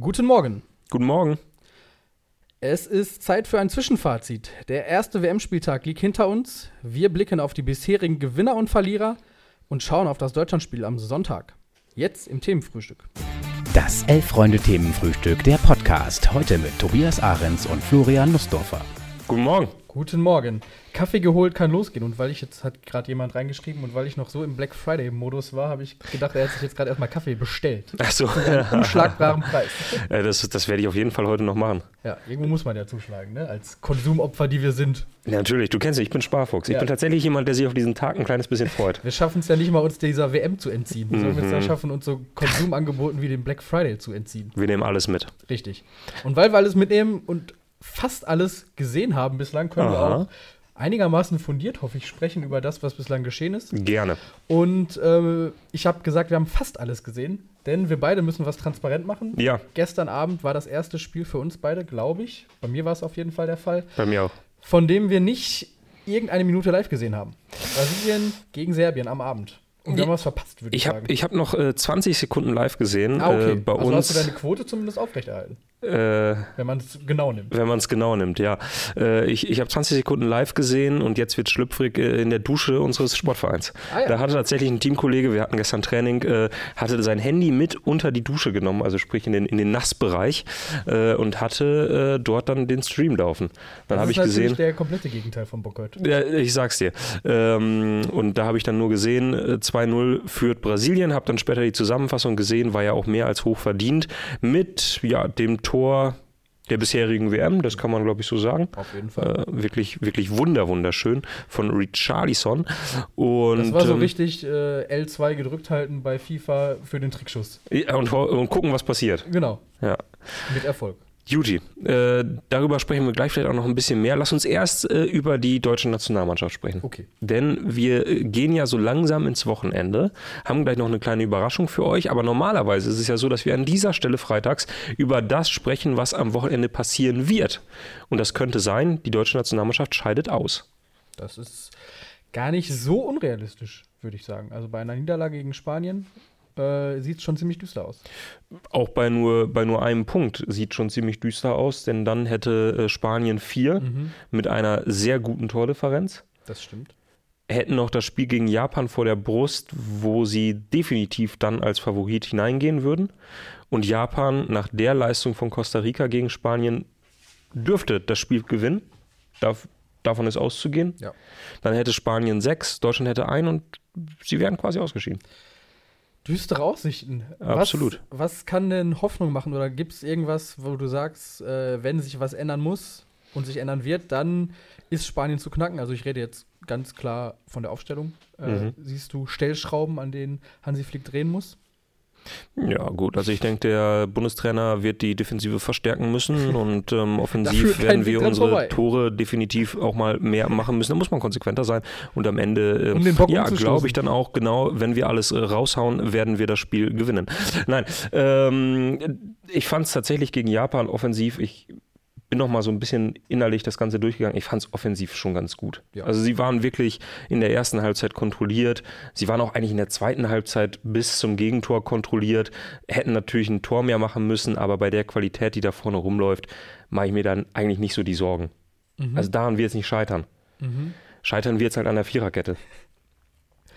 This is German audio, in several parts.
Guten Morgen. Guten Morgen. Es ist Zeit für ein Zwischenfazit. Der erste WM-Spieltag liegt hinter uns. Wir blicken auf die bisherigen Gewinner und Verlierer und schauen auf das Deutschlandspiel am Sonntag. Jetzt im Themenfrühstück. Das Elf-Freunde-Themenfrühstück, der Podcast. Heute mit Tobias Ahrens und Florian Nussdorfer. Guten Morgen. Guten Morgen. Kaffee geholt kann losgehen. Und weil ich jetzt, hat gerade jemand reingeschrieben, und weil ich noch so im Black Friday-Modus war, habe ich gedacht, er hat sich jetzt gerade erstmal Kaffee bestellt. Ach so. Einen unschlagbaren Preis. Ja, das, das werde ich auf jeden Fall heute noch machen. Ja, irgendwo muss man ja zuschlagen, ne? Als Konsumopfer, die wir sind. Ja, natürlich, du kennst mich, ich bin Sparfuchs. Ich Ja. bin tatsächlich jemand, der sich auf diesen Tag ein kleines bisschen freut. Wir schaffen es ja nicht mal, uns dieser WM zu entziehen. Wir es Mhm. dann schaffen, uns so Konsumangeboten wie den Black Friday zu entziehen? Wir nehmen alles mit. Richtig. Und weil wir alles mitnehmen und fast alles gesehen haben bislang, können wir Aha. auch einigermaßen fundiert, hoffe ich, sprechen über das, was bislang geschehen ist. Gerne. Und äh, ich habe gesagt, wir haben fast alles gesehen, denn wir beide müssen was transparent machen. Ja, Gestern Abend war das erste Spiel für uns beide, glaube ich. Bei mir war es auf jeden Fall der Fall. bei mir auch. Von dem wir nicht irgendeine Minute live gesehen haben. Brasilien gegen Serbien am Abend. Und wir haben was verpasst, würde ich, Ich habe sagen. ich hab noch äh, 20 Sekunden live gesehen. ah, okay. Äh, bei also hast du uns, deine Quote zumindest aufrechterhalten, äh, wenn man es genau nimmt. wenn man es genau nimmt, ja. Äh, ich ich habe 20 Sekunden live gesehen und jetzt wird schlüpfrig äh, in der Dusche unseres Sportvereins. Ah, ja. Da hatte tatsächlich ein Teamkollege, wir hatten gestern Training, äh, hatte sein Handy mit unter die Dusche genommen, also sprich in den, in den Nassbereich äh, und hatte dort dann den Stream laufen. Dann Das habe ist ich gesehen. natürlich der komplette Gegenteil von Bock heute. Ja, ich sag's dir. Ähm, und da habe ich dann nur gesehen, äh, 2-0 führt Brasilien, habe dann später die Zusammenfassung gesehen, war ja auch mehr als hoch verdient mit ja, dem Tor der bisherigen WM, das kann man glaube ich so sagen. Auf jeden Fall. Äh, wirklich, wirklich wunder, wunderschön von Richarlison. Und, das war so ähm, richtig äh, L2 gedrückt halten bei FIFA für den Trickschuss. ja, und, und gucken, was passiert. Genau, Ja. mit Erfolg. Juti, äh, darüber sprechen wir gleich vielleicht auch noch ein bisschen mehr. Lass uns erst äh, über die deutsche Nationalmannschaft sprechen. Okay. Denn wir äh, gehen ja so langsam ins Wochenende, haben gleich noch eine kleine Überraschung für euch, aber normalerweise ist es ja so, dass wir an dieser Stelle freitags über das sprechen, was am Wochenende passieren wird. Und das könnte sein, die deutsche Nationalmannschaft scheidet aus. Das ist gar nicht so unrealistisch, würde ich sagen. Also bei einer Niederlage gegen Spanien äh, sieht es schon ziemlich düster aus. Auch bei nur, bei nur einem Punkt sieht schon ziemlich düster aus, denn dann hätte äh, Spanien vier mit einer sehr guten Tordifferenz. Das stimmt. hätten noch das Spiel gegen Japan vor der Brust, wo sie definitiv dann als Favorit hineingehen würden. Und Japan nach der Leistung von Costa Rica gegen Spanien dürfte das Spiel gewinnen. Darf, davon ist auszugehen. Ja. Dann hätte Spanien sechs, Deutschland hätte ein und sie wären quasi ausgeschieden. Düstere Aussichten. Absolut. Was, was kann denn Hoffnung machen? Oder gibt es irgendwas, wo du sagst, äh, wenn sich was ändern muss und sich ändern wird, dann ist Spanien zu knacken? Also ich rede jetzt ganz klar von der Aufstellung. Äh, Mhm. Siehst du Stellschrauben, an denen Hansi Flick drehen muss? Ja, gut. Also ich denke, der Bundestrainer wird die Defensive verstärken müssen und ähm, offensiv werden wir unsere vorbei. Tore definitiv auch mal mehr machen müssen. Da muss man konsequenter sein und am Ende, äh, Um ja, glaube ich dann auch genau, wenn wir alles äh, raushauen, werden wir das Spiel gewinnen. Nein, ähm, ich fand es tatsächlich gegen Japan offensiv. Ich bin noch mal so ein bisschen innerlich das Ganze durchgegangen. Ich fand es offensiv schon ganz gut. Ja. Also sie waren wirklich in der ersten Halbzeit kontrolliert. Sie waren auch eigentlich in der zweiten Halbzeit bis zum Gegentor kontrolliert. Hätten natürlich ein Tor mehr machen müssen, aber bei der Qualität, die da vorne rumläuft, mache ich mir dann eigentlich nicht so die Sorgen. Also daran wird es nicht scheitern. Scheitern wird es halt an der Viererkette.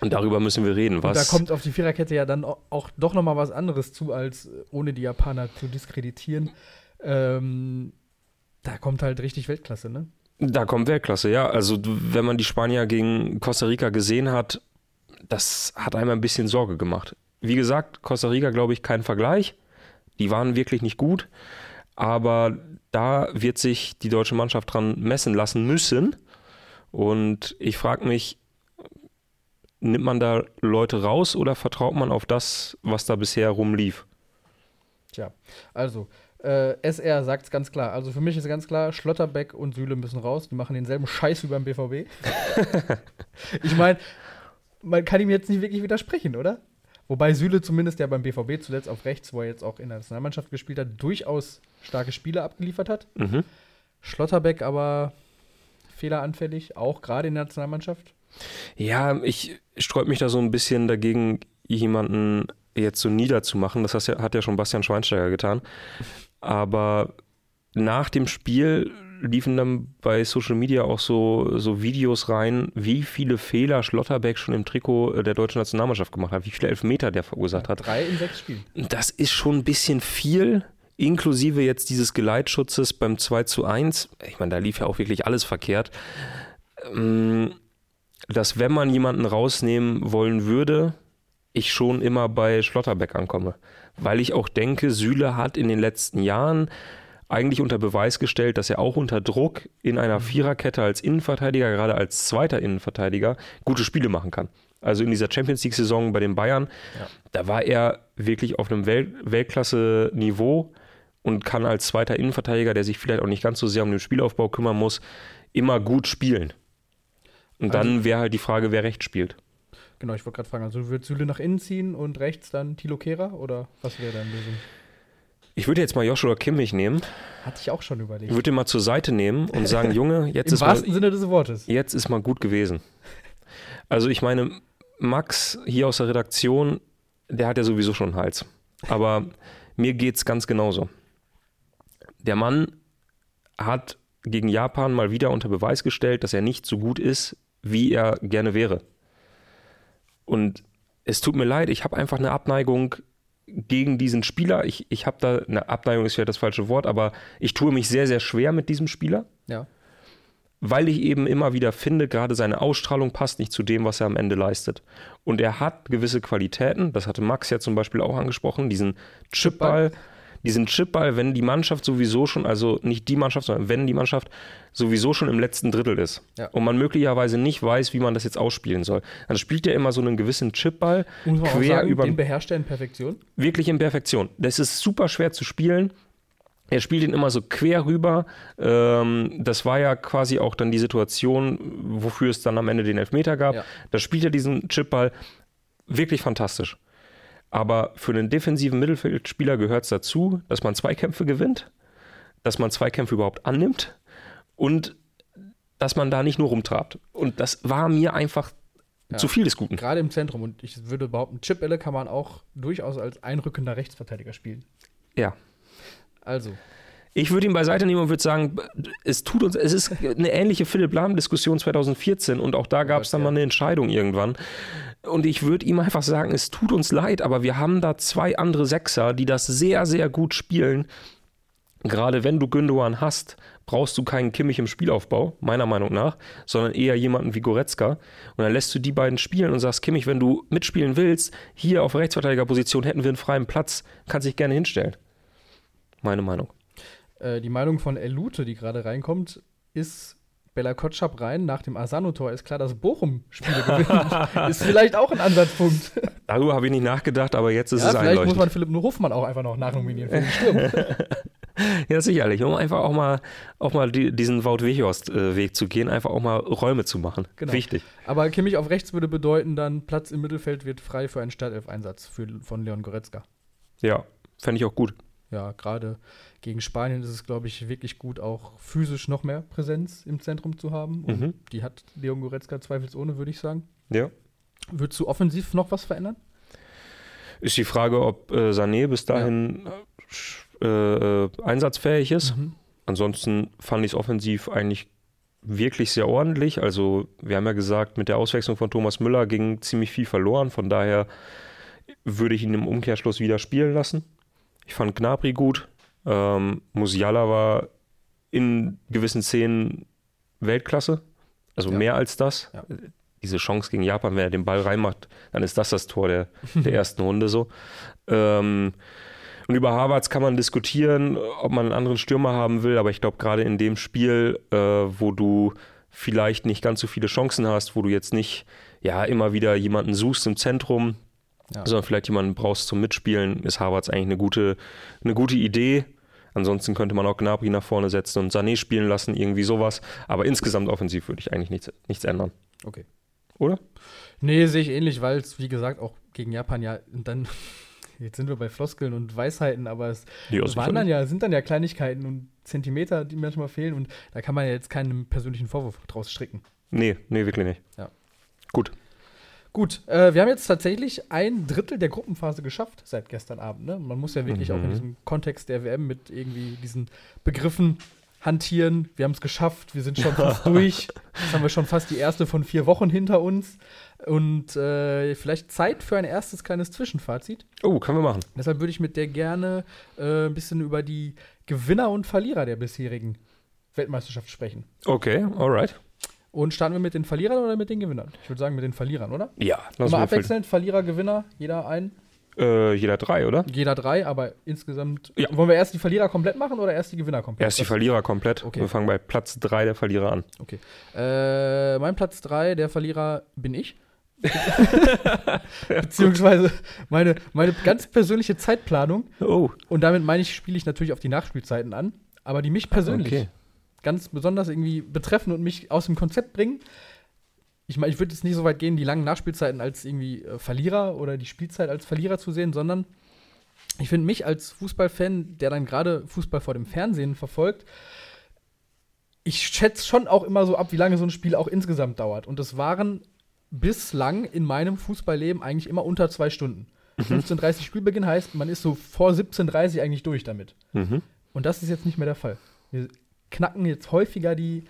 Und darüber müssen wir reden. Und Was da kommt auf die Viererkette ja dann au- auch doch noch mal was anderes zu, als ohne die Japaner zu diskreditieren. Ähm, da kommt halt richtig Weltklasse, ne? Da kommt Weltklasse, ja. Also wenn man die Spanier gegen Costa Rica gesehen hat, das hat einem ein bisschen Sorge gemacht. Wie gesagt, Costa Rica, glaube ich, kein Vergleich. Die waren wirklich nicht gut. Aber da wird sich die deutsche Mannschaft dran messen lassen müssen. Und ich frage mich, nimmt man da Leute raus oder vertraut man auf das, was da bisher rumlief? Tja, also, äh, SR sagt es ganz klar. Also für mich ist ganz klar, Schlotterbeck und Süle müssen raus. Die machen denselben Scheiß wie beim BVB. ich meine, man kann ihm jetzt nicht wirklich widersprechen, oder? Wobei Süle zumindest ja beim BVB zuletzt auf rechts, wo er jetzt auch in der Nationalmannschaft gespielt hat, durchaus starke Spiele abgeliefert hat. Mhm. Schlotterbeck aber fehleranfällig, auch gerade in der Nationalmannschaft. Ja, ich sträub mich da so ein bisschen dagegen, jemanden jetzt so niederzumachen. Das hat ja schon Bastian Schweinsteiger getan. Aber nach dem Spiel liefen dann bei Social Media auch so, so Videos rein, wie viele Fehler Schlotterbeck schon im Trikot der deutschen Nationalmannschaft gemacht hat, wie viele Elfmeter der verursacht hat. Drei in sechs Spielen. Das ist schon ein bisschen viel, inklusive jetzt dieses Geleitschutzes beim 2 zu 1. Ich meine, da lief ja auch wirklich alles verkehrt. Ähm, dass wenn man jemanden rausnehmen wollen würde, ich schon immer bei Schlotterbeck ankomme. Weil ich auch denke, Süle hat in den letzten Jahren eigentlich unter Beweis gestellt, dass er auch unter Druck in einer mhm. Viererkette als Innenverteidiger, gerade als zweiter Innenverteidiger, gute Spiele machen kann. Also in dieser Champions League-Saison bei den Bayern, ja. da war er wirklich auf einem Welt Weltklasse-Niveau und kann als zweiter Innenverteidiger, der sich vielleicht auch nicht ganz so sehr um den Spielaufbau kümmern muss, immer gut spielen. Und also, dann wäre halt die Frage, wer rechts spielt. Genau, ich wollte gerade fragen, also wird Süle nach innen ziehen und rechts dann Tilo Kehrer oder was wäre deine Lösung? Ich würde jetzt mal Joshua Kimmich nehmen. Hatte ich auch schon überlegt. Ich würde ihn mal zur Seite nehmen und sagen, Junge, jetzt Im ist wahrsten mal, Sinne des Wortes. Jetzt ist mal gut gewesen. Also ich meine, Max hier aus der Redaktion, der hat ja sowieso schon einen Hals. Aber mir geht es ganz genauso. Der Mann hat gegen Japan mal wieder unter Beweis gestellt, dass er nicht so gut ist, wie er gerne wäre. Und es tut mir leid, ich habe einfach eine Abneigung gegen diesen Spieler. Ich, ich habe da, eine Abneigung ist vielleicht das falsche Wort, aber ich tue mich sehr, sehr schwer mit diesem Spieler. Ja. Weil ich eben immer wieder finde, gerade seine Ausstrahlung passt nicht zu dem, was er am Ende leistet. Und er hat gewisse Qualitäten, das hatte Max ja zum Beispiel auch angesprochen, diesen Chipball. Chipball diesen Chipball, wenn die Mannschaft sowieso schon, also nicht die Mannschaft, sondern wenn die Mannschaft sowieso schon im letzten Drittel ist ja. und man möglicherweise nicht weiß, wie man das jetzt ausspielen soll, dann spielt er immer so einen gewissen Chipball Muss man quer auch sagen, über. Den beherrscht er in Perfektion? Wirklich in Perfektion. Das ist super schwer zu spielen. Er spielt ihn immer so quer rüber. Ähm, das war ja quasi auch dann die Situation, wofür es dann am Ende den Elfmeter gab. Ja. Da spielt er diesen Chipball wirklich fantastisch. Aber für einen defensiven Mittelfeldspieler gehört es dazu, dass man Zweikämpfe gewinnt, dass man Zweikämpfe überhaupt annimmt und dass man da nicht nur rumtrabt. Und das war mir einfach ja, zu viel des Guten. Gerade im Zentrum. Und ich würde behaupten, Chip-Elle kann man auch durchaus als einrückender Rechtsverteidiger spielen. Ja. Also. Ich würde ihn beiseite nehmen und würde sagen, es tut uns, es ist eine ähnliche Philipp Lahm-Diskussion 2014 und auch da gab es dann ja. mal eine Entscheidung irgendwann. Und ich würde ihm einfach sagen, es tut uns leid, aber wir haben da zwei andere Sechser, die das sehr, sehr gut spielen. Gerade wenn du Gündogan hast, brauchst du keinen Kimmich im Spielaufbau, meiner Meinung nach, sondern eher jemanden wie Goretzka. Und dann lässt du die beiden spielen und sagst, Kimmich, wenn du mitspielen willst, hier auf Rechtsverteidigerposition hätten wir einen freien Platz, kannst dich gerne hinstellen. Meine Meinung. Äh, die Meinung von Elute, die gerade reinkommt, ist, Bella Kotschap rein nach dem Asano-Tor ist klar, dass Bochum Spiele gewinnt. ist vielleicht auch ein Ansatzpunkt. Darüber habe ich nicht nachgedacht, aber jetzt ist ja, es vielleicht einleuchtend. muss man Philipp Hofmann auch einfach noch nachnominieren für den Sturm. ja, sicherlich. Um einfach auch mal, auch mal die, diesen Wout Weghorst-Weg zu gehen, einfach auch mal Räume zu machen. Genau. Wichtig. Aber Kimmich auf rechts würde bedeuten, dann Platz im Mittelfeld wird frei für einen Startelf-Einsatz von Leon Goretzka. Ja, fände ich auch gut. Ja, gerade gegen Spanien ist es, glaube ich, wirklich gut, auch physisch noch mehr Präsenz im Zentrum zu haben. Und mhm. die hat Leon Goretzka zweifelsohne, würde ich sagen. Ja. Würdest du offensiv noch was verändern? Ist die Frage, ob äh, Sané bis dahin ja. äh, einsatzfähig ist. Mhm. Ansonsten fand ich es offensiv eigentlich wirklich sehr ordentlich. Also, wir haben ja gesagt, mit der Auswechslung von Thomas Müller ging ziemlich viel verloren. Von daher würde ich ihn im Umkehrschluss wieder spielen lassen. Ich fand Gnabry gut. Ähm, Musiala war in gewissen Szenen Weltklasse. Also ja. mehr als das. Ja. Diese Chance gegen Japan, wenn er den Ball reinmacht, dann ist das das Tor der, der ersten Runde so. Ähm, und über Harvards kann man diskutieren, ob man einen anderen Stürmer haben will, aber ich glaube, gerade in dem Spiel, äh, wo du vielleicht nicht ganz so viele Chancen hast, wo du jetzt nicht ja immer wieder jemanden suchst im Zentrum, ja. sondern vielleicht jemanden brauchst zum Mitspielen, ist Harvards eigentlich eine gute, eine gute Idee. Ansonsten könnte man auch Gnabry nach vorne setzen und Sané spielen lassen, irgendwie sowas. Aber insgesamt offensiv würde ich eigentlich nichts, nichts ändern. Okay. Oder? Nee, sehe ich ähnlich, weil es, wie gesagt, auch gegen Japan ja dann, jetzt sind wir bei Floskeln und Weisheiten, aber es waren dann ja, sind dann ja Kleinigkeiten und Zentimeter, die manchmal fehlen und da kann man ja jetzt keinen persönlichen Vorwurf draus stricken. Nee, nee, wirklich nicht. Ja. Gut. Gut, äh, wir haben jetzt tatsächlich ein Drittel der Gruppenphase geschafft seit gestern Abend. Ne? Man muss ja wirklich auch in Mhm. diesem Kontext der WM mit irgendwie diesen Begriffen hantieren. Wir haben es geschafft, wir sind schon fast durch. Jetzt haben wir schon fast die erste von vier Wochen hinter uns. Und äh, vielleicht Zeit für ein erstes kleines Zwischenfazit. Oh, können wir machen. Deshalb würde ich mit der gerne äh, ein bisschen über die Gewinner und Verlierer der bisherigen Weltmeisterschaft sprechen. Okay, alright. Und starten wir mit den Verlierern oder mit den Gewinnern? Ich würde sagen mit den Verlierern, oder? Ja, lass würfeln. abwechselnd, Verlierer, Gewinner, jeder ein, Äh, jeder drei, oder? jeder drei, aber insgesamt. Ja. Wollen wir erst die Verlierer komplett machen oder erst die Gewinner komplett? Erst die Verlierer komplett. Okay. Wir fangen bei Platz drei der Verlierer an. Okay. Äh, mein Platz 3, der Verlierer bin ich. Beziehungsweise meine, meine ganz persönliche Zeitplanung. Oh, Und damit meine ich, spiele ich natürlich auf die Nachspielzeiten an. Aber die mich persönlich okay. Ganz besonders irgendwie betreffen und mich aus dem Konzept bringen. Ich meine, ich würde jetzt nicht so weit gehen, die langen Nachspielzeiten als irgendwie äh, Verlierer oder die Spielzeit als Verlierer zu sehen, sondern ich finde mich als Fußballfan, der dann gerade Fußball vor dem Fernsehen verfolgt, ich schätze schon auch immer so ab, wie lange so ein Spiel auch insgesamt dauert. Und das waren bislang in meinem Fußballleben eigentlich immer unter zwei Stunden. 15.30 Uhr Spielbeginn heißt, man ist so vor 17.30 Uhr eigentlich durch damit. Mhm. Und das ist jetzt nicht mehr der Fall. Wir knacken jetzt häufiger die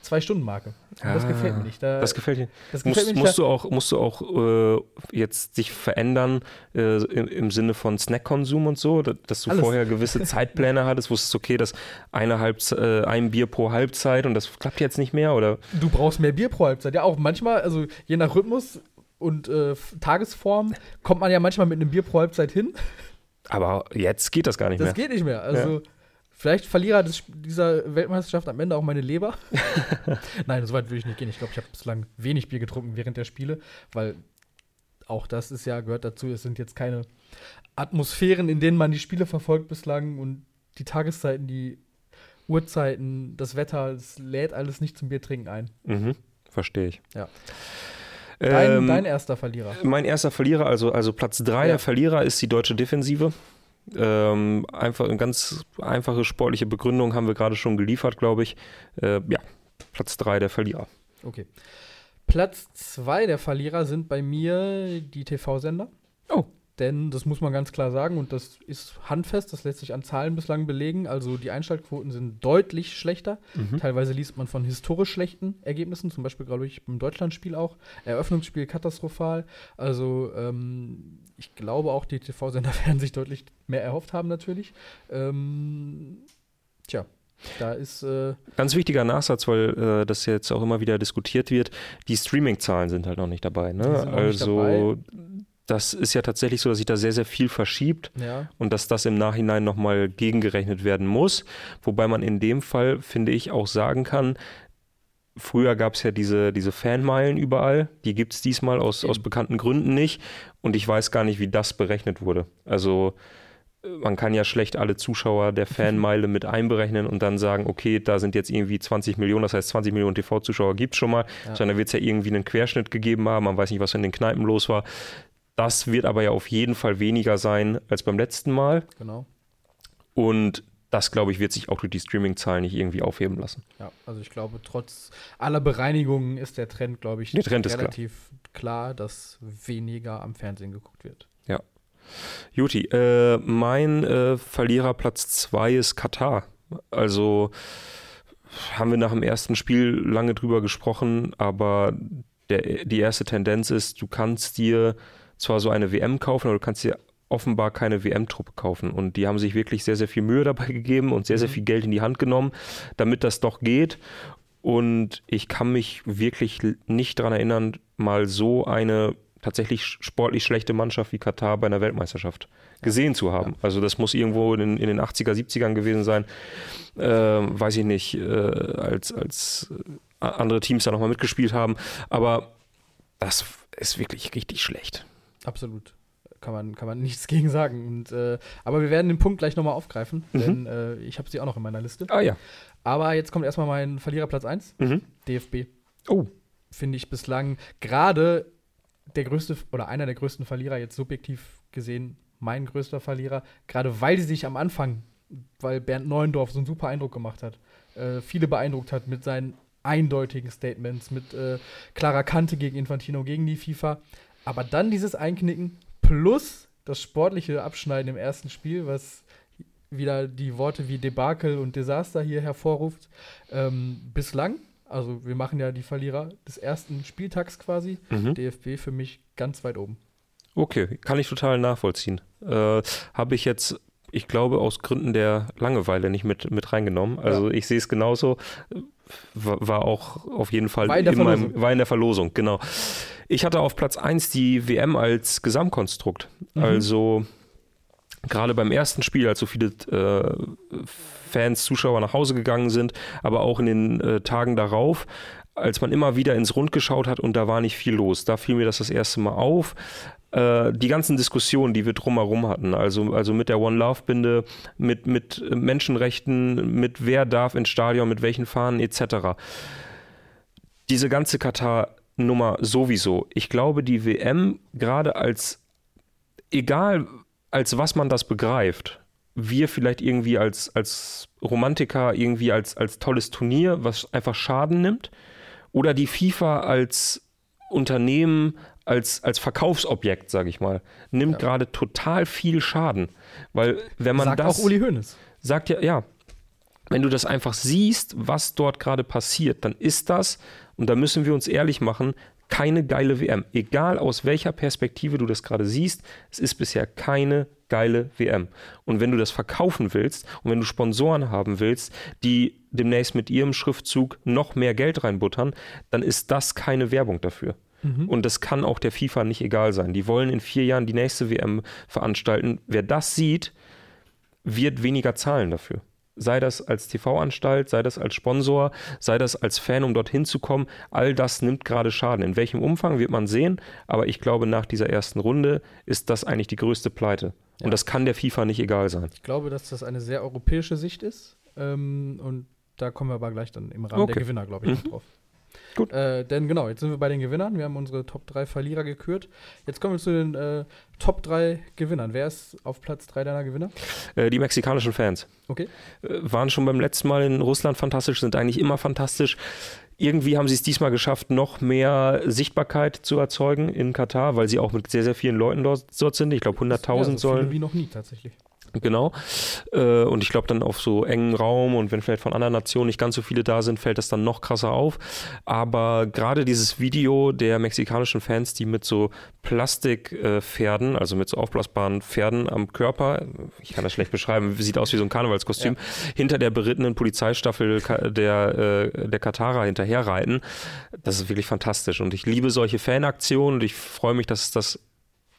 Zwei-Stunden-Marke. Und das Ah, gefällt mir nicht. Da, Das gefällt dir. das gefällt Musst, mir musst nicht. du auch, musst du auch äh, jetzt sich verändern äh, im, im Sinne von Snackkonsum und so, da- dass du Alles. vorher gewisse Zeitpläne hattest, wusstest, okay, das eine Halbz äh, ein Bier pro Halbzeit und das klappt jetzt nicht mehr oder Da, du brauchst mehr Bier pro Halbzeit. Ja, auch manchmal, also je nach Rhythmus und äh, Tagesform, kommt man ja manchmal mit einem Bier pro Halbzeit hin. aber jetzt geht das gar nicht Das mehr. geht nicht mehr. Also, vielleicht Verlierer des, dieser Weltmeisterschaft am Ende auch meine Leber. Nein, so weit würde ich nicht gehen. Ich glaube, ich habe bislang wenig Bier getrunken während der Spiele, weil auch das ist ja, gehört dazu, es sind jetzt keine Atmosphären, in denen man die Spiele verfolgt bislang und die Tageszeiten, die Uhrzeiten, das Wetter, es lädt alles nicht zum Biertrinken ein. Mhm, verstehe ich. Ja. Dein, Ähm, dein erster Verlierer. Mein erster Verlierer, also, also Platz 3 Ja. der Verlierer ist die deutsche Defensive. Ähm, einfach eine ganz einfache sportliche Begründung haben wir gerade schon geliefert, glaube ich. Äh, ja, Platz 3 der Verlierer. Okay. Platz zwei der Verlierer sind bei mir die TV-Sender. Oh. Denn das muss man ganz klar sagen und das ist handfest, das lässt sich an Zahlen bislang belegen. Also die Einschaltquoten sind deutlich schlechter. Mhm. Teilweise liest man von historisch schlechten Ergebnissen, zum Beispiel, glaube ich, beim Deutschlandspiel auch. Eröffnungsspiel katastrophal. Also ähm, ich glaube auch, die TV-Sender werden sich deutlich mehr erhofft haben natürlich. Ähm, tja, da ist äh, Ganz wichtiger Nachsatz, weil äh, das jetzt auch immer wieder diskutiert wird. Die Streaming-Zahlen sind halt noch nicht dabei. Ne? Noch nicht also das ist ja tatsächlich so, dass sich da sehr, sehr viel verschiebt ja und dass das im Nachhinein nochmal gegengerechnet werden muss. Wobei man in dem Fall, finde ich, auch sagen kann, früher gab es ja diese, diese Fanmeilen überall. Die gibt es diesmal aus, aus bekannten Gründen nicht. Und ich weiß gar nicht, wie das berechnet wurde. Also äh, man kann ja schlecht alle Zuschauer der Fanmeile mit einberechnen und dann sagen, okay, da sind jetzt irgendwie 20 Millionen, das heißt 20 Millionen TV-Zuschauer gibt es schon mal, Ja. sondern da wird es ja irgendwie einen Querschnitt gegeben haben, man weiß nicht, was in den Kneipen los war. Das wird aber ja auf jeden Fall weniger sein als beim letzten Mal. genau. Und das, glaube ich, wird sich auch durch die Streaming-Zahlen nicht irgendwie aufheben lassen. Ja, also ich glaube, trotz aller Bereinigungen ist der Trend, glaube ich, Der Trend ist klar. relativ klar. dass weniger am Fernsehen geguckt wird. Juti, äh, mein äh, Verlierer Platz 2 ist Katar. Also haben wir nach dem ersten Spiel lange drüber gesprochen, aber der, die erste Tendenz ist, du kannst dir zwar so eine WM kaufen, aber du kannst dir offenbar keine WM-Truppe kaufen. Und die haben sich wirklich sehr, sehr viel Mühe dabei gegeben und sehr, sehr Mhm. viel Geld in die Hand genommen, damit das doch geht. Und ich kann mich wirklich nicht daran erinnern, mal so eine tatsächlich sportlich schlechte Mannschaft wie Katar bei einer Weltmeisterschaft gesehen zu haben. Also das muss irgendwo in, in den 80er, 70ern gewesen sein. Ähm, weiß ich nicht, äh, als, als äh, andere Teams da nochmal mitgespielt haben. Aber das ist wirklich richtig schlecht. Absolut. Kann man, kann man nichts gegen sagen. Und, äh, aber wir werden den Punkt gleich nochmal aufgreifen, Mhm. denn äh, ich habe sie auch noch in meiner Liste. Ah ja. Aber jetzt kommt erstmal mein Verlierer Platz 1, Mhm. DFB. Oh. Finde ich bislang gerade der größte oder einer der größten Verlierer, jetzt subjektiv gesehen, mein größter Verlierer, gerade weil sie sich am Anfang, weil Bernd Neuendorf so einen super Eindruck gemacht hat, äh, viele beeindruckt hat mit seinen eindeutigen Statements, mit äh, klarer Kante gegen Infantino, gegen die FIFA. Aber dann dieses Einknicken plus das sportliche Abschneiden im ersten Spiel, was wieder die Worte wie Debakel und Desaster hier hervorruft. Ähm, bislang, also wir machen ja die Verlierer des ersten Spieltags quasi, Mhm. DFB für mich ganz weit oben. Okay, kann ich total nachvollziehen. Äh, Habe ich jetzt, ich glaube, aus Gründen der Langeweile nicht mit, mit reingenommen. Also ich sehe es genauso. War, war auch auf jeden Fall War in der meinem, war in der Verlosung, genau. Ich hatte auf Platz 1 die WM als Gesamtkonstrukt. Mhm. Also gerade beim ersten Spiel, als so viele äh, Fans, Zuschauer nach Hause gegangen sind, aber auch in den äh, Tagen darauf, als man immer wieder ins Rund geschaut hat und da war nicht viel los. Da fiel mir das das erste Mal auf. Äh, die ganzen Diskussionen, die wir drumherum hatten, also, also mit der One Love Binde, mit, mit Menschenrechten, mit wer darf ins Stadion, mit welchen Fahnen etc. Diese ganze Katar-Nummer sowieso. Ich glaube, die WM gerade als, egal als was man das begreift, wir vielleicht irgendwie als, als Romantiker, irgendwie als, als tolles Turnier, was einfach Schaden nimmt, oder die FIFA als Unternehmen, als, als Verkaufsobjekt, sage ich mal, nimmt Ja. gerade total viel Schaden. Weil wenn man Sagt das auch Uli Hoeneß. sagt ja, ja, wenn du das einfach siehst, was dort gerade passiert, dann ist das, und da müssen wir uns ehrlich machen, keine geile WM. Egal aus welcher Perspektive du das gerade siehst, es ist bisher keine geile WM. Und wenn du das verkaufen willst und wenn du Sponsoren haben willst, die demnächst mit ihrem Schriftzug noch mehr Geld reinbuttern, dann ist das keine Werbung dafür. Und das kann auch der FIFA nicht egal sein. Die wollen in vier Jahren die nächste WM veranstalten. Wer das sieht, wird weniger zahlen dafür. Sei das als TV-Anstalt, sei das als Sponsor, sei das als Fan, um dorthin zu kommen. All das nimmt gerade Schaden. In welchem Umfang wird man sehen, aber ich glaube, nach dieser ersten Runde ist das eigentlich die größte Pleite. Ja. Und das kann der FIFA nicht egal sein. Ich glaube, dass das eine sehr europäische Sicht ist. Ähm, und da kommen wir aber gleich dann im Rahmen Okay. der Gewinner, glaube ich, noch Mhm. drauf. Gut. Äh, denn genau, jetzt sind wir bei den Gewinnern. Wir haben unsere Top 3 Verlierer gekürt. Jetzt kommen wir zu den äh, Top 3 Gewinnern. Wer ist auf Platz 3 deiner Gewinner? Äh, die mexikanischen Fans Okay. äh, waren schon beim letzten Mal in Russland fantastisch, sind eigentlich immer fantastisch. Irgendwie haben sie es diesmal geschafft, noch mehr Sichtbarkeit zu erzeugen in Katar, weil sie auch mit sehr, sehr vielen Leuten dort, dort sind. Ich glaube, 100.000 Ja, so sollen. Wie noch nie tatsächlich. Genau. Äh, und ich glaube dann auf so engen Raum und wenn vielleicht von anderen Nationen nicht ganz so viele da sind, fällt das dann noch krasser auf. Aber gerade dieses Video der mexikanischen Fans, die mit so Plastikpferden, also mit so aufblasbaren Pferden am Körper, ich kann das schlecht beschreiben, sieht aus wie so ein Karnevalskostüm, hinter der berittenen Polizeistaffel der, äh, der Katarer hinterherreiten, das ist wirklich fantastisch. Und ich liebe solche Fanaktionen und ich freue mich, dass das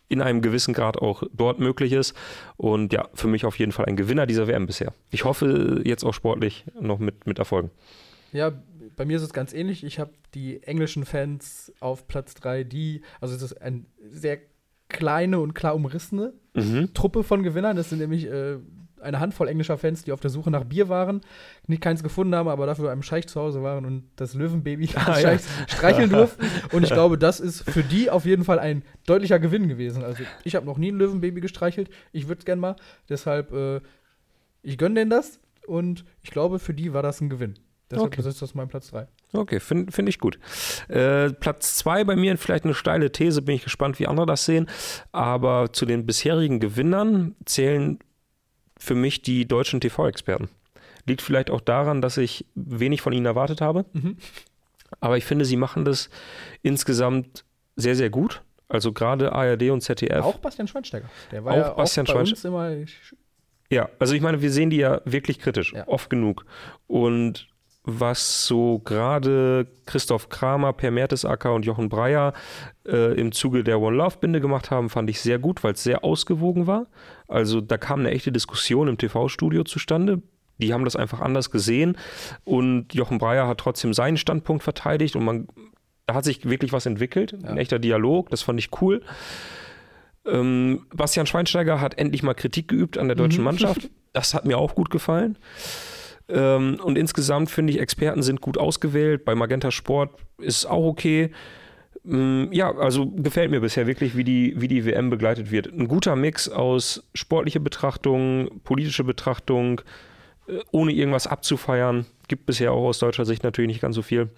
in einem gewissen Grad auch dort möglich ist. Und ja, für mich auf jeden Fall ein Gewinner dieser WM bisher. Ich hoffe jetzt auch sportlich noch mit, mit Erfolgen. Ja, bei mir ist es ganz ähnlich. Ich habe die englischen Fans auf Platz 3, die, also es ist eine sehr kleine und klar umrissene Mhm. Truppe von Gewinnern. Das sind nämlich äh, eine Handvoll englischer Fans, die auf der Suche nach Bier waren, nicht keins gefunden haben, aber dafür einem Scheich zu Hause waren und das Löwenbaby Ah, ja. Streicheln durften. Und ich glaube, das ist für die auf jeden Fall ein deutlicher Gewinn gewesen. Also ich habe noch nie ein Löwenbaby gestreichelt. Ich würde es gerne mal. Deshalb, äh, ich gönne denen das und ich glaube, für die war das ein Gewinn. Deshalb Okay. ist das mein Platz 3. Okay, finde find ich gut. Äh, Platz zwei bei mir, vielleicht eine steile These, bin ich gespannt, wie andere das sehen. Aber zu den bisherigen Gewinnern zählen für mich die deutschen TV-Experten. Liegt vielleicht auch daran, dass ich wenig von ihnen erwartet habe. Mhm. Aber ich finde, sie machen das insgesamt sehr, sehr gut. Also gerade ARD und ZDF. Auch Bastian Schweinsteiger. Der war Auch ja Bastian auch bei uns immer Ja, also ich meine, wir sehen die ja wirklich kritisch, Ja. oft genug. Und was so gerade Christoph Kramer, Per Mertesacker und Jochen Breyer äh, im Zuge der One Love Binde gemacht haben, fand ich sehr gut, weil es sehr ausgewogen war. Also da kam eine echte Diskussion im TV-Studio zustande. Die haben das einfach anders gesehen und Jochen Breyer hat trotzdem seinen Standpunkt verteidigt und man, da hat sich wirklich was entwickelt, ein Ja. echter Dialog, das fand ich cool. Ähm, Bastian Schweinsteiger hat endlich mal Kritik geübt an der deutschen Mhm. Mannschaft. Das hat mir auch gut gefallen. Ähm, und insgesamt finde ich, Experten sind gut ausgewählt. Bei Magenta Sport ist auch okay. Ähm, ja, also gefällt mir bisher wirklich, wie die, wie die WM begleitet wird. Ein guter Mix aus sportliche Betrachtung, politische Betrachtung, äh, ohne irgendwas abzufeiern. gibt bisher auch aus deutscher Sicht natürlich nicht ganz so viel.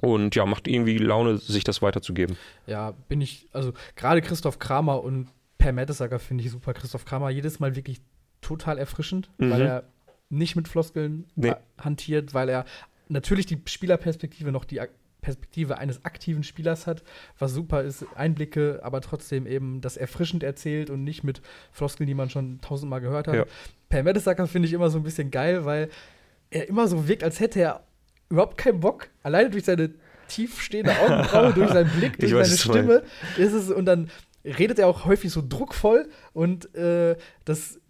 Und ja, macht irgendwie Laune, sich das weiterzugeben. Ja, bin ich, also gerade Christoph Kramer und Per Mertesacker finde ich super. Christoph Kramer jedes Mal wirklich total erfrischend, Mhm. weil er nicht mit Floskeln Nee. äh, hantiert, weil er natürlich die Spielerperspektive noch die Perspektive eines aktiven Spielers hat, was super ist, Einblicke, aber trotzdem eben das erfrischend erzählt und nicht mit Floskeln, die man schon tausendmal gehört hat. Ja. Per Mertesacker finde ich immer so ein bisschen geil, weil er immer so wirkt, als hätte er überhaupt keinen Bock, alleine durch seine tiefstehende Augenbraue, durch seinen Blick, durch weiß, seine Stimme, ist es, und dann redet er auch häufig so druckvoll und äh, das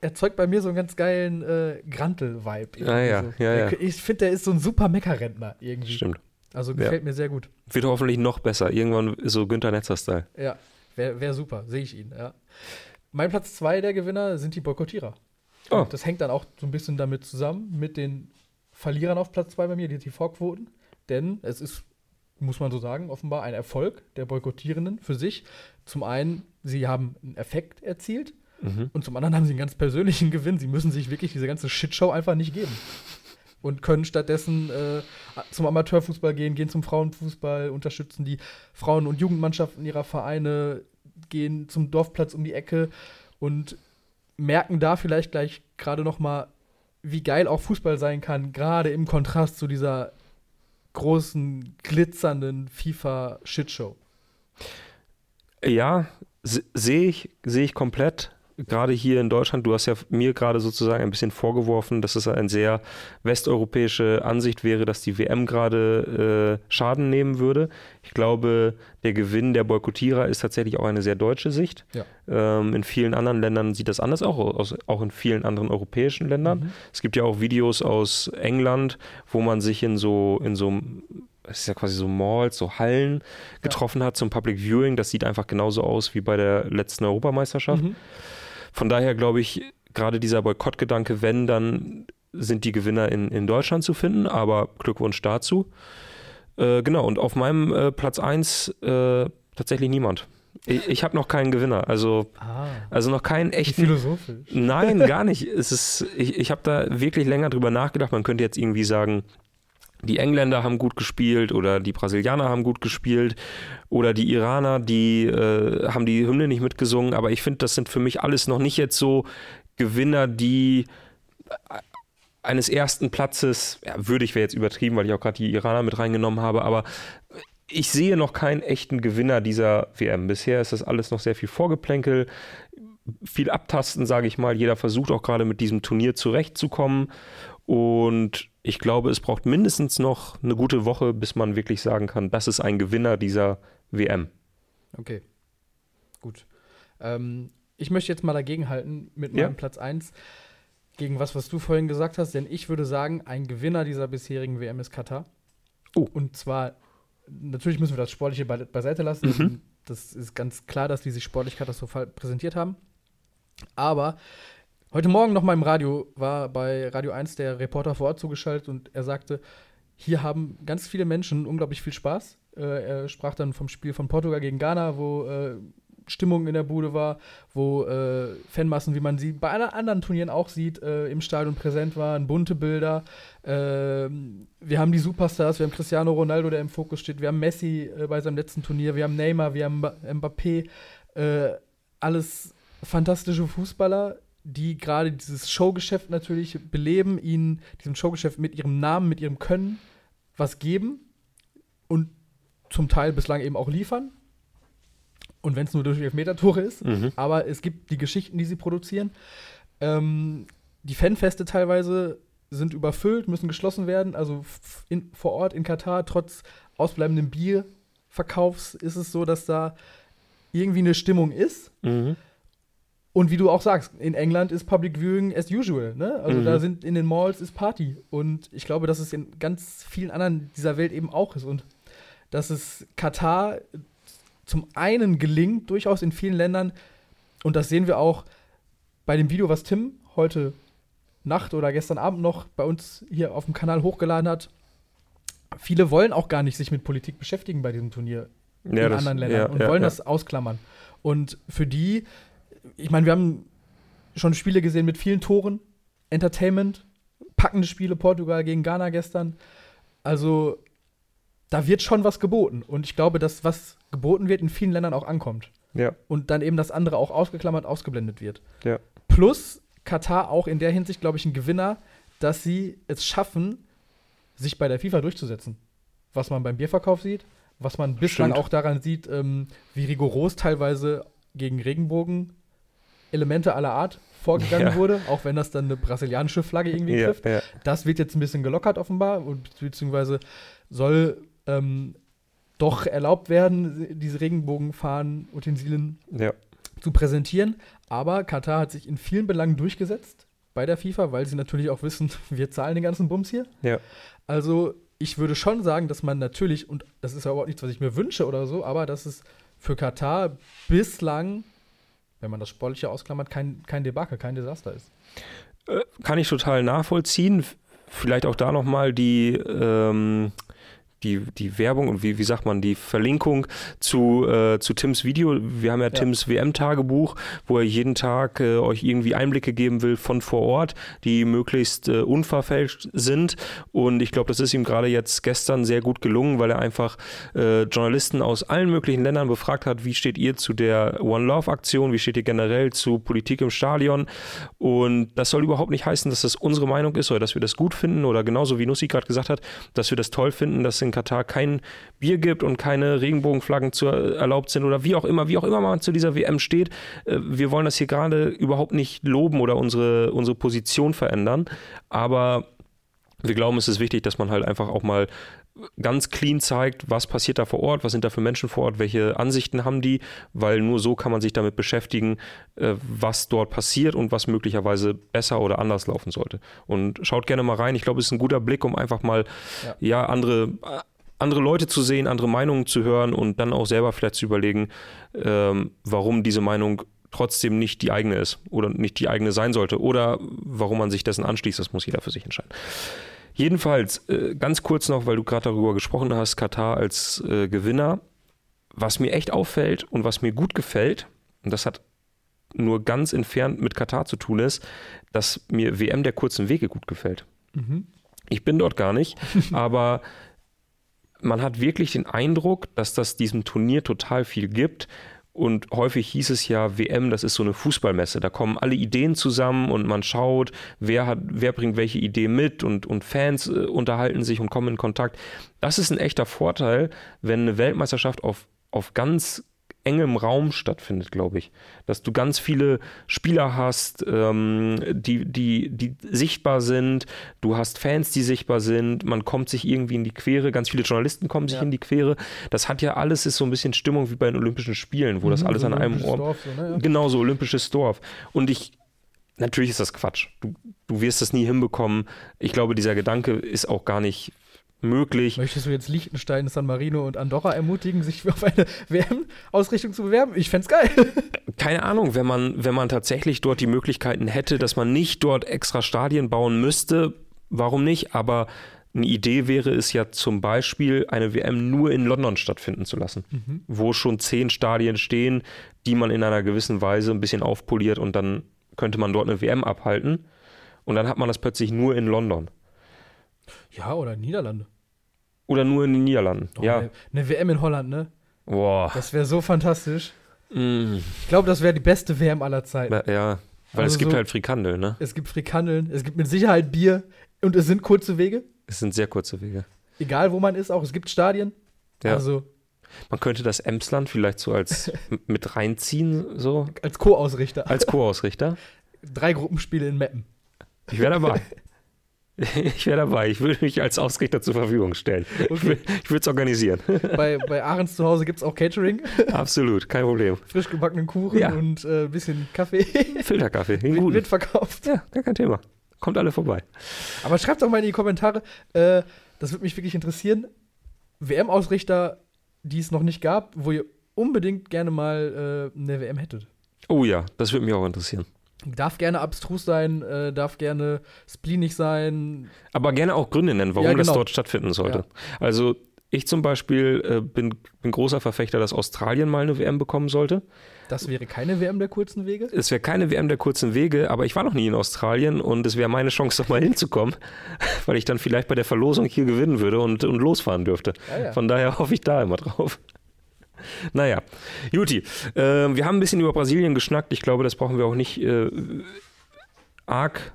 erzeugt bei mir so einen ganz geilen äh, Grantel-Vibe. Ah, ja, so. ja, ja. Ich finde, der ist so ein super Meckerrentner irgendwie. Stimmt. Also gefällt mir sehr gut. Wird hoffentlich noch besser. Irgendwann so Günther Netzer-Style. Ja, wäre wär super, sehe ich ihn, ja. Mein Platz zwei der Gewinner sind die Boykottierer. Oh. Das hängt dann auch so ein bisschen damit zusammen, mit den Verlierern auf Platz zwei bei mir, die TV-Quoten. Denn es ist, muss man so sagen, offenbar ein Erfolg der Boykottierenden für sich. Zum einen, sie haben einen Effekt erzielt Mhm. und zum anderen haben sie einen ganz persönlichen Gewinn. Sie müssen sich wirklich diese ganze Shitshow einfach nicht geben. Und können stattdessen äh, zum Amateurfußball gehen, gehen zum Frauenfußball, unterstützen die Frauen- und Jugendmannschaften ihrer Vereine, gehen zum Dorfplatz um die Ecke und merken da vielleicht gleich gerade noch mal, wie geil auch Fußball sein kann, gerade im Kontrast zu dieser großen, glitzernden FIFA-Shitshow. Ja, se- sehe ich, sehe ich komplett. Gerade hier in Deutschland, du hast ja mir gerade sozusagen ein bisschen vorgeworfen, dass es eine sehr westeuropäische Ansicht wäre, dass die WM gerade äh, Schaden nehmen würde. Ich glaube, der Gewinn der Boykottierer ist tatsächlich auch eine sehr deutsche Sicht. Ja. Ähm, in vielen anderen Ländern sieht das anders auch aus, auch in vielen anderen europäischen Ländern. Mhm. Es gibt ja auch Videos aus England, wo man sich in so, in so, es ist ja quasi so Malls, so Hallen getroffen hat zum Public Viewing. Das sieht einfach genauso aus wie bei der letzten Europameisterschaft. Mhm. Von daher glaube ich, gerade dieser Boykottgedanke, wenn, dann sind die Gewinner in, in Deutschland zu finden, aber Glückwunsch dazu. Äh, genau, und auf meinem äh, Platz 1 äh, tatsächlich niemand. Ich, ich habe noch keinen Gewinner, also, Ah, also noch keinen echten philosophisch. Nein, gar nicht. Es ist, ich ich habe da wirklich länger drüber nachgedacht. Man könnte jetzt irgendwie sagen, die Engländer haben gut gespielt oder die Brasilianer haben gut gespielt oder die Iraner, die äh, haben die Hymne nicht mitgesungen. Aber ich finde, das sind für mich alles noch nicht jetzt so Gewinner, die äh, eines ersten Platzes, ja, würdig wäre jetzt übertrieben, weil ich auch gerade die Iraner mit reingenommen habe, aber ich sehe noch keinen echten Gewinner dieser WM. Bisher ist das alles noch sehr viel Vorgeplänkel, viel abtasten, sage ich mal. Jeder versucht auch gerade mit diesem Turnier zurechtzukommen. Und ich glaube, es braucht mindestens noch eine gute Woche, bis man wirklich sagen kann, das ist ein Gewinner dieser WM. Okay, gut. Ähm, ich möchte jetzt mal dagegenhalten mit Ja. meinem Platz 1 gegen was, was du vorhin gesagt hast, denn ich würde sagen, ein Gewinner dieser bisherigen WM ist Katar. Oh. Und zwar, natürlich müssen wir das Sportliche be beiseite lassen. Mhm. Das ist ganz klar, dass die sich sportlich katastrophal präsentiert haben. Aber heute Morgen noch mal im Radio war bei Radio 1 der Reporter vor Ort zugeschaltet und er sagte, hier haben ganz viele Menschen unglaublich viel Spaß. Äh, er sprach dann vom Spiel von Portugal gegen Ghana, wo äh, Stimmung in der Bude war, wo äh, Fanmassen, wie man sie bei anderen Turnieren auch sieht, äh, im Stadion präsent waren, bunte Bilder. Ähm, wir haben die Superstars, wir haben Cristiano Ronaldo, der im Fokus steht, wir haben Messi äh, bei seinem letzten Turnier, wir haben Neymar, wir haben Mba- Mbappé, äh, alles fantastische Fußballer, die gerade dieses Showgeschäft natürlich beleben, ihnen diesem Showgeschäft mit ihrem Namen, mit ihrem Können was geben und zum Teil bislang eben auch liefern. Und wenn es nur durch Elfmeter-Tore ist, Mhm. aber es gibt die Geschichten, die sie produzieren. Ähm, die Fanfeste teilweise sind überfüllt, müssen geschlossen werden. Also in, vor Ort in Katar, trotz ausbleibendem Bierverkaufs, ist es so, dass da irgendwie eine Stimmung ist. Mhm. Und wie du auch sagst, in England ist Public Viewing as usual. Ne? Also Mhm. da sind in den Malls ist Party. Und ich glaube, dass es in ganz vielen anderen dieser Welt eben auch ist. Und dass es Katar zum einen gelingt, durchaus in vielen Ländern, und das sehen wir auch bei dem Video, was Tim heute Nacht oder gestern Abend noch bei uns hier auf dem Kanal hochgeladen hat. Viele wollen auch gar nicht sich mit Politik beschäftigen bei diesem Turnier Ja, in das- anderen Ländern ja, und ja, wollen das ausklammern. Und für die, ich meine, wir haben schon Spiele gesehen mit vielen Toren, Entertainment packende Spiele, Portugal gegen Ghana gestern. Also, da wird schon was geboten. Und ich glaube, dass was geboten wird, in vielen Ländern auch ankommt. Ja. Und dann eben das andere auch ausgeklammert, ausgeblendet wird. Ja. Plus Katar auch in der Hinsicht, glaube ich, ein Gewinner, dass sie es schaffen, sich bei der FIFA durchzusetzen. Was man beim Bierverkauf sieht, was man bislang Stimmt. auch daran sieht, ähm, wie rigoros teilweise gegen Regenbogen Elemente aller Art vorgegangen Ja. wurde, auch wenn das dann eine brasilianische Flagge irgendwie Ja, trifft. ja. Das wird jetzt ein bisschen gelockert offenbar, und beziehungsweise soll ähm, doch erlaubt werden, diese Regenbogenfahnen, Utensilien zu präsentieren. Aber Katar hat sich in vielen Belangen durchgesetzt bei der FIFA, weil sie natürlich auch wissen, wir zahlen den ganzen Bums hier. Also ich würde schon sagen, dass man natürlich, und das ist ja überhaupt nichts, was ich mir wünsche oder so, aber dass es für Katar bislang, wenn man das Sportliche ausklammert, kein, kein Debakel, kein Desaster ist. Äh, Kann ich total nachvollziehen. Vielleicht auch da nochmal die, ähm, die, die Werbung und wie, wie sagt man, die Verlinkung zu, äh, zu Tims Video. Wir haben ja, Tims WM-Tagebuch, wo er jeden Tag äh, euch irgendwie Einblicke geben will von vor Ort, die möglichst äh, unverfälscht sind. Und ich glaube, das ist ihm gerade jetzt gestern sehr gut gelungen, weil er einfach äh, Journalisten aus allen möglichen Ländern befragt hat, wie steht ihr zu der One Love-Aktion, wie steht ihr generell zu Politik im Stadion. Und das soll überhaupt nicht heißen, dass das unsere Meinung ist oder dass wir das gut finden oder genauso wie Nussi gerade gesagt hat, dass wir das toll finden, dass in Katar kein Bier gibt und keine Regenbogenflaggen zu, erlaubt sind oder wie auch immer, wie auch immer man zu dieser WM steht. Äh, Wir wollen das hier gerade überhaupt nicht loben oder unsere, unsere Position verändern, aber wir glauben, es ist wichtig, dass man halt einfach auch mal ganz clean zeigt, was passiert da vor Ort, was sind da für Menschen vor Ort, welche Ansichten haben die, weil nur so kann man sich damit beschäftigen, äh, was dort passiert und was möglicherweise besser oder anders laufen sollte. Und schaut gerne mal rein. Ich glaube, es ist ein guter Blick, um einfach mal Ja. ja, andere, äh, andere Leute zu sehen, andere Meinungen zu hören und dann auch selber vielleicht zu überlegen, ähm, warum diese Meinung trotzdem nicht die eigene ist oder nicht die eigene sein sollte oder warum man sich dessen anschließt, das muss jeder für sich entscheiden. Jedenfalls, äh, ganz kurz noch, weil du gerade darüber gesprochen hast, Katar als äh, Gewinner. Was mir echt auffällt und was mir gut gefällt, und das hat nur ganz entfernt mit Katar zu tun ist, dass mir WM der kurzen Wege gut gefällt. Mhm. Ich bin dort gar nicht, aber man hat wirklich den Eindruck, dass das diesem Turnier total viel gibt. Und häufig hieß es ja, WM, das ist so eine Fußballmesse. Da kommen alle Ideen zusammen und man schaut, wer, hat, wer bringt welche Idee mit und, und Fans äh, unterhalten sich und kommen in Kontakt. Das ist ein echter Vorteil, wenn eine Weltmeisterschaft auf, auf ganz engem Raum stattfindet, glaube ich. Dass du ganz viele Spieler hast, ähm, die, die, die sichtbar sind, du hast Fans, die sichtbar sind, man kommt sich irgendwie in die Quere, ganz viele Journalisten kommen sich Ja. in die Quere. Das hat ja alles, ist so ein bisschen Stimmung wie bei den Olympischen Spielen, wo das Mhm, alles so an ein einem Ort. Dorf, so, ne? Ja. Genau so, olympisches Dorf. Und ich, natürlich ist das Quatsch. Du, du wirst das nie hinbekommen. Ich glaube, dieser Gedanke ist auch gar nicht möglich. Möchtest du jetzt Liechtenstein, San Marino und Andorra ermutigen, sich auf eine WM-Ausrichtung zu bewerben? Ich fänd's geil. Keine Ahnung, wenn man, wenn man tatsächlich dort die Möglichkeiten hätte, dass man nicht dort extra Stadien bauen müsste, warum nicht? Aber eine Idee wäre es ja zum Beispiel, eine WM nur in London stattfinden zu lassen, wo schon zehn Stadien stehen, die man in einer gewissen Weise ein bisschen aufpoliert und dann könnte man dort eine WM abhalten und dann hat man das plötzlich nur in London Ja, oder Niederlande. oder nur in den Niederlanden. Oh, ja, Eine, WM in Holland, ne? boah, Das wäre so fantastisch. mm, Ich glaube, das wäre die beste WM aller Zeiten. ja, weil Also es gibt so- halt Frikandel, ne? Es gibt Frikandeln, es gibt mit Sicherheit Bier und es sind kurze Wege. Es sind sehr kurze Wege. Egal, wo man ist, auch es gibt Stadien. Ja. Also Man könnte das Emsland vielleicht so als mit reinziehen, so als Co-Ausrichter. als Co-Ausrichter. Drei Gruppenspiele in Meppen. Ich wäre dabei. Ich wäre dabei. Ich würde mich als Ausrichter zur Verfügung stellen. Ich Okay. Ich würde es organisieren. bei, bei Ahrens zu Hause gibt es auch Catering, Absolut, kein Problem. frisch gebackenen Kuchen Ja. und ein äh, bisschen Kaffee. Filterkaffee, den wird, guten. wird verkauft. Ja, gar kein Thema. Kommt alle vorbei. Aber schreibt doch mal in die Kommentare, äh, das würde mich wirklich interessieren. WM-Ausrichter, die es noch nicht gab, wo ihr unbedingt gerne mal äh, eine WM hättet. Oh ja, das würde mich auch interessieren. Darf gerne abstrus sein, äh, darf gerne spleenig sein. Aber gerne auch Gründe nennen, warum Ja, das genau. dort stattfinden sollte. Also Ich zum Beispiel äh, bin, bin großer Verfechter, dass Australien mal eine WM bekommen sollte. Das wäre keine WM der kurzen Wege? Es wäre keine WM der kurzen Wege, aber ich war noch nie in Australien und es wäre meine Chance, doch mal hinzukommen, weil ich dann vielleicht bei der Verlosung hier gewinnen würde und, und losfahren dürfte. Ah, ja. Von daher hoffe ich da immer drauf. Naja, Juti, äh, wir haben ein bisschen über Brasilien geschnackt. Ich glaube, das brauchen wir auch nicht äh, arg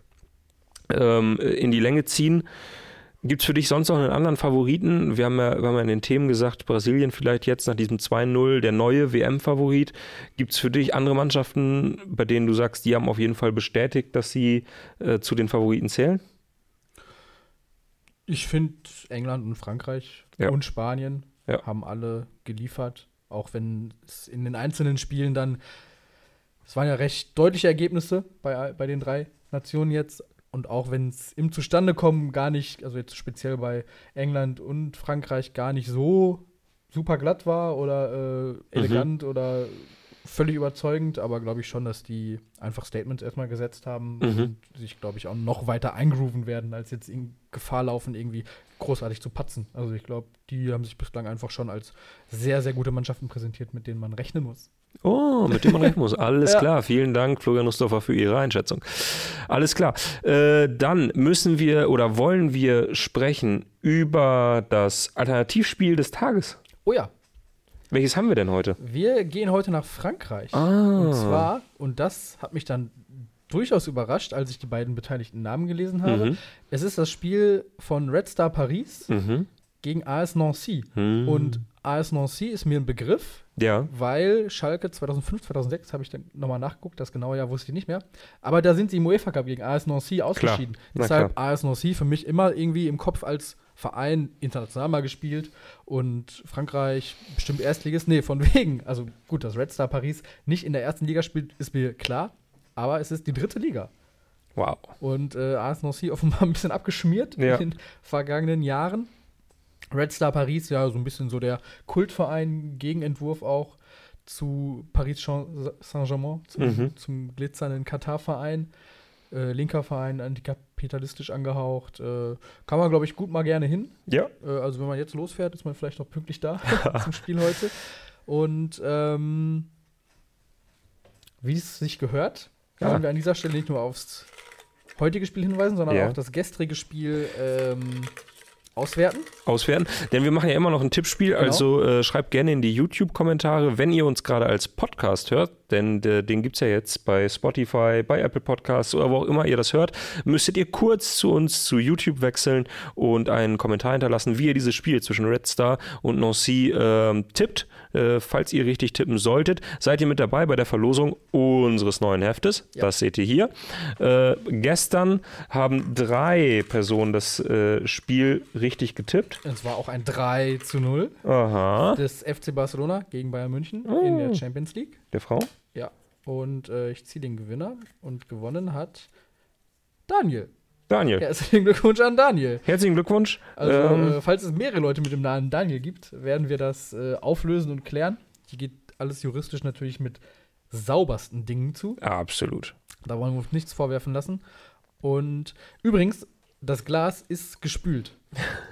ähm, in die Länge ziehen. Gibt es für dich sonst noch einen anderen Favoriten? Wir haben, ja, wir haben ja in den Themen gesagt, Brasilien vielleicht jetzt nach diesem 2-0 der neue WM-Favorit. Gibt es für dich andere Mannschaften, bei denen du sagst, die haben auf jeden Fall bestätigt, dass sie äh, zu den Favoriten zählen? Ich finde, England und Frankreich Ja. und Spanien Ja. haben alle geliefert. Auch wenn es in den einzelnen Spielen dann, es waren ja recht deutliche Ergebnisse bei, bei den drei Nationen jetzt. Und auch wenn es im Zustandekommen gar nicht, also jetzt speziell bei England und Frankreich gar nicht so super glatt war oder äh, elegant oder völlig überzeugend, aber glaube ich schon, dass die einfach Statements erstmal gesetzt haben Mhm. und sich, glaube ich, auch noch weiter eingrooven werden, als jetzt in Gefahr laufen, irgendwie großartig zu patzen. Also ich glaube, die haben sich bislang einfach schon als sehr, sehr gute Mannschaften präsentiert, mit denen man rechnen muss. Oh, mit dem man rechnen muss. Alles Ja. klar. Vielen Dank, Florian Nussdorfer, für Ihre Einschätzung. Alles klar. Äh, dann müssen wir oder wollen wir sprechen über das Alternativspiel des Tages. Oh ja, Welches haben wir denn heute? wir gehen heute nach Frankreich. Ah. Und zwar, und das hat mich dann durchaus überrascht, als ich die beiden beteiligten Namen gelesen habe. Mhm. Es ist das Spiel von Red Star Paris Mhm. gegen AS Nancy. Mhm. Und AS Nancy ist mir ein Begriff, Ja. weil Schalke 2005, 2006 habe ich dann nochmal nachgeguckt, das genaue Jahr wusste ich nicht mehr. Aber da sind sie im UEFA Cup gegen AS Nancy ausgeschieden. Deshalb AS Nancy für mich immer irgendwie im Kopf als Verein international mal gespielt und Frankreich bestimmt Erstligist. Nee, von wegen. Also gut, dass Red Star Paris nicht in der ersten Liga spielt, ist mir klar. Aber es ist die dritte Liga. Wow. Und äh, AS Nancy offenbar ein bisschen abgeschmiert Ja. in den vergangenen Jahren. Red Star Paris, ja, so ein bisschen so der Kultverein, Gegenentwurf auch zu Paris Saint-Germain, zum, Mhm. zum glitzernden Katar-Verein. Äh, linker Verein, antikapitalistisch angehaucht. Äh, kann man, glaube ich, gut mal gerne hin. Ja. Äh, also, wenn man jetzt losfährt, ist man vielleicht noch pünktlich da zum Spiel heute. Und ähm, wie es sich gehört, Ja. wollen wir an dieser Stelle nicht nur aufs heutige Spiel hinweisen, sondern Ja. auch das gestrige Spiel ähm, auswerten. Auswerten. Denn wir machen ja immer noch ein Tippspiel, Genau. also äh, schreibt gerne in die YouTube-Kommentare, wenn ihr uns gerade als Podcast hört, denn äh, den gibt es ja jetzt bei Spotify, bei Apple Podcasts oder wo auch immer ihr das hört, müsstet ihr kurz zu uns zu YouTube wechseln und einen Kommentar hinterlassen, wie ihr dieses Spiel zwischen Red Star und Nancy ähm, tippt. Äh, falls ihr richtig tippen solltet, seid ihr mit dabei bei der Verlosung unseres neuen Heftes. Ja. Das seht ihr hier. Äh, gestern haben drei Personen das äh, Spiel richtig getippt. Es war auch ein 3 zu 0 Aha. des FC Barcelona gegen Bayern München in der Champions League. Der Frau? Ja. Und äh, ich ziehe den Gewinner und gewonnen hat Daniel. Daniel. Herzlichen Glückwunsch an Daniel. Herzlichen Glückwunsch. Also, ähm, äh, falls es mehrere Leute mit dem Namen Daniel gibt, werden wir das äh, auflösen und klären. Hier geht alles juristisch natürlich mit saubersten Dingen zu. absolut. Da wollen wir uns nichts vorwerfen lassen. Und übrigens, das Glas ist gespült.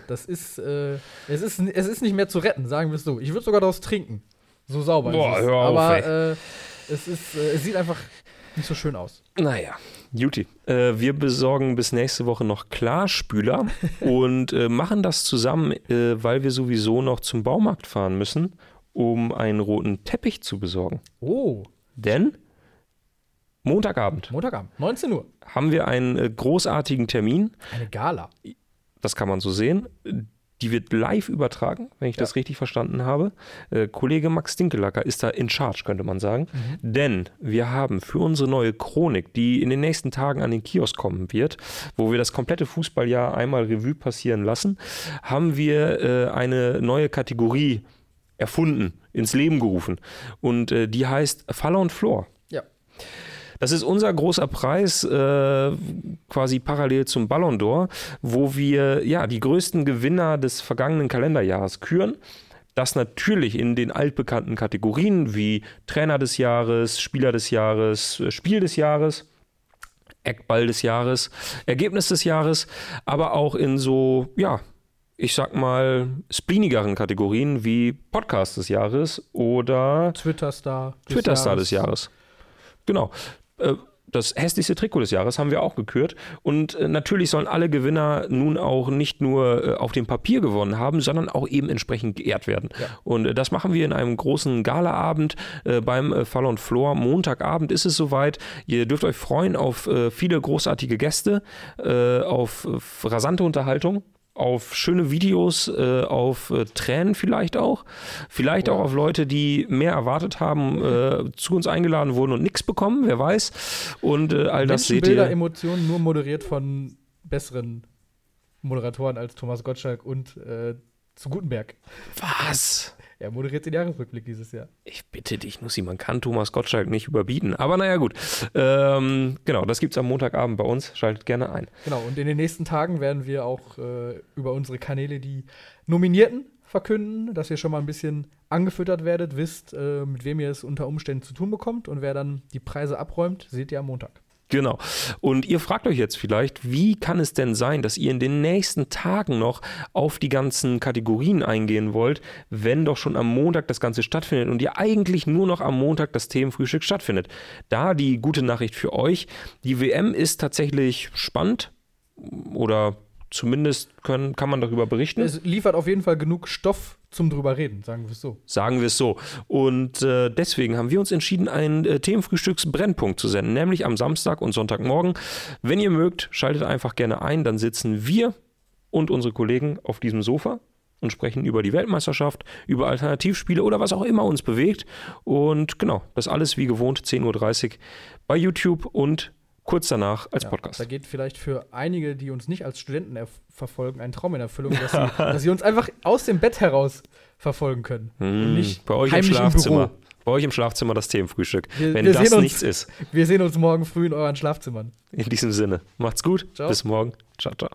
Das ist, äh, es ist, es ist nicht mehr zu retten, sagen wir es so. Ich würde sogar daraus trinken. So sauber Boah, ist es. hör auf, Aber äh, es, ist, äh, es sieht einfach nicht so schön aus. Naja, Juti. Äh, wir besorgen bis nächste Woche noch Klarspüler und äh, machen das zusammen, äh, weil wir sowieso noch zum Baumarkt fahren müssen, um einen roten Teppich zu besorgen. Oh, Denn Montagabend Montagabend, 19 Uhr. haben wir einen äh, großartigen Termin. Eine Gala. Das kann man so sehen. Die wird live übertragen, wenn ich Ja. das richtig verstanden habe. Äh, Kollege Max Dinkelacker ist da in charge, könnte man sagen. Denn wir haben für unsere neue Chronik, die in den nächsten Tagen an den Kiosk kommen wird, wo wir das komplette Fußballjahr einmal Revue passieren lassen, haben wir äh, eine neue Kategorie erfunden, ins Leben gerufen. Und äh, die heißt Faller und Floor. Das ist unser großer Preis, äh, quasi parallel zum Ballon d'Or, wo wir ja die größten Gewinner des vergangenen Kalenderjahres küren. Das natürlich in den altbekannten Kategorien wie Trainer des Jahres, Spieler des Jahres, äh, Spiel des Jahres. Eckball des Jahres, Ergebnis des Jahres, aber auch in so, ja, ich sag mal, splenigeren Kategorien wie Podcast des Jahres oder Twitter-Star. des Twitter-Star des Jahres. Genau. Äh, Das hässlichste Trikot des Jahres haben wir auch gekürt. Und äh, natürlich sollen alle Gewinner nun auch nicht nur äh, auf dem Papier gewonnen haben, sondern auch eben entsprechend geehrt werden. Ja. Und das machen wir in einem großen Galaabend beim Fall und Flor. Montagabend ist es soweit. Ihr dürft euch freuen auf viele großartige Gäste, auf rasante Unterhaltung. Auf schöne Videos, äh, auf äh, Tränen vielleicht auch. Vielleicht auch auf Leute, die mehr erwartet haben, äh, zu uns eingeladen wurden und nichts bekommen, wer weiß. Und äh, all das seht ihr. Emotionen, nur moderiert von besseren Moderatoren als Thomas Gottschalk und äh, zu Gutenberg. Was? Er moderiert den Jahresrückblick dieses Jahr. Ich bitte dich, Nussi, man kann Thomas Gottschalk nicht überbieten. Aber naja, gut. Ähm, genau, das gibt's am Montagabend bei uns. Schaltet gerne ein. Genau, und in den nächsten Tagen werden wir auch äh, über unsere Kanäle die Nominierten verkünden, dass ihr schon mal ein bisschen angefüttert werdet, wisst, äh, mit wem ihr es unter Umständen zu tun bekommt. Und wer dann die Preise abräumt, seht ihr am Montag. Genau. Und ihr fragt euch jetzt vielleicht, wie kann es denn sein, dass ihr in den nächsten Tagen noch auf die ganzen Kategorien eingehen wollt, wenn doch schon am Montag das Ganze stattfindet und ihr eigentlich nur noch am Montag das Themenfrühstück stattfindet? Da die gute Nachricht für euch, die WM ist tatsächlich spannend oder zumindest können, kann man darüber berichten. Es liefert auf jeden Fall genug Stoff zum drüber reden, sagen wir es so. Sagen wir es so. Und äh, deswegen haben wir uns entschieden, einen äh, Themenfrühstücksbrennpunkt zu senden, nämlich am Samstag und Sonntagmorgen. Wenn ihr mögt, schaltet einfach gerne ein, dann sitzen wir und unsere Kollegen auf diesem Sofa und sprechen über die Weltmeisterschaft, über Alternativspiele oder was auch immer uns bewegt. Und genau, das alles wie gewohnt 10.30 Uhr bei YouTube und kurz danach als Ja, Podcast. Da geht vielleicht für einige, die uns nicht als Studenten erf- verfolgen, ein Traum in Erfüllung, dass sie, dass sie uns einfach aus dem Bett heraus verfolgen können. Hm, nicht bei euch im Schlafzimmer. Büro. Bei euch im Schlafzimmer das Themenfrühstück. Wir- wenn wir das uns- nichts ist. Wir sehen uns morgen früh in euren Schlafzimmern. In diesem Sinne, macht's gut. Ciao. Bis morgen. Ciao, ciao.